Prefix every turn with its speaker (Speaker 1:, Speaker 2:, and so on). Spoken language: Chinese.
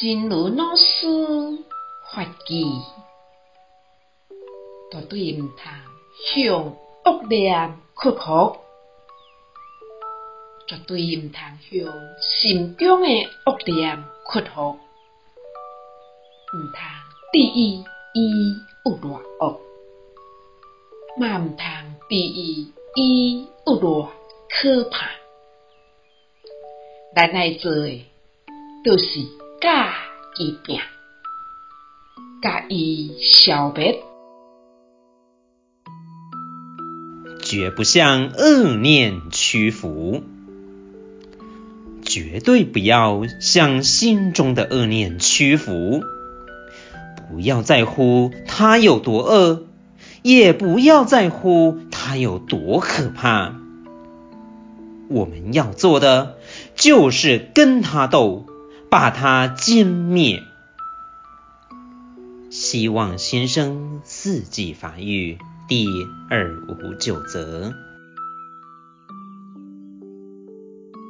Speaker 1: 真如老师发起，绝对毋通向恶念屈服，绝对毋通向心中的恶念屈服，毋通治愈伊有偌恶，嘛毋通治愈伊有偌可怕。咱爱做诶，就是甲伊拼，甲伊消灭，
Speaker 2: 绝不向恶念屈服，绝对不要向心中的恶念屈服，不要在乎它有多恶，也不要在乎它有多可怕。我们要做的，就是跟他斗，把它歼灭。希望新生四季繁育第二五九则。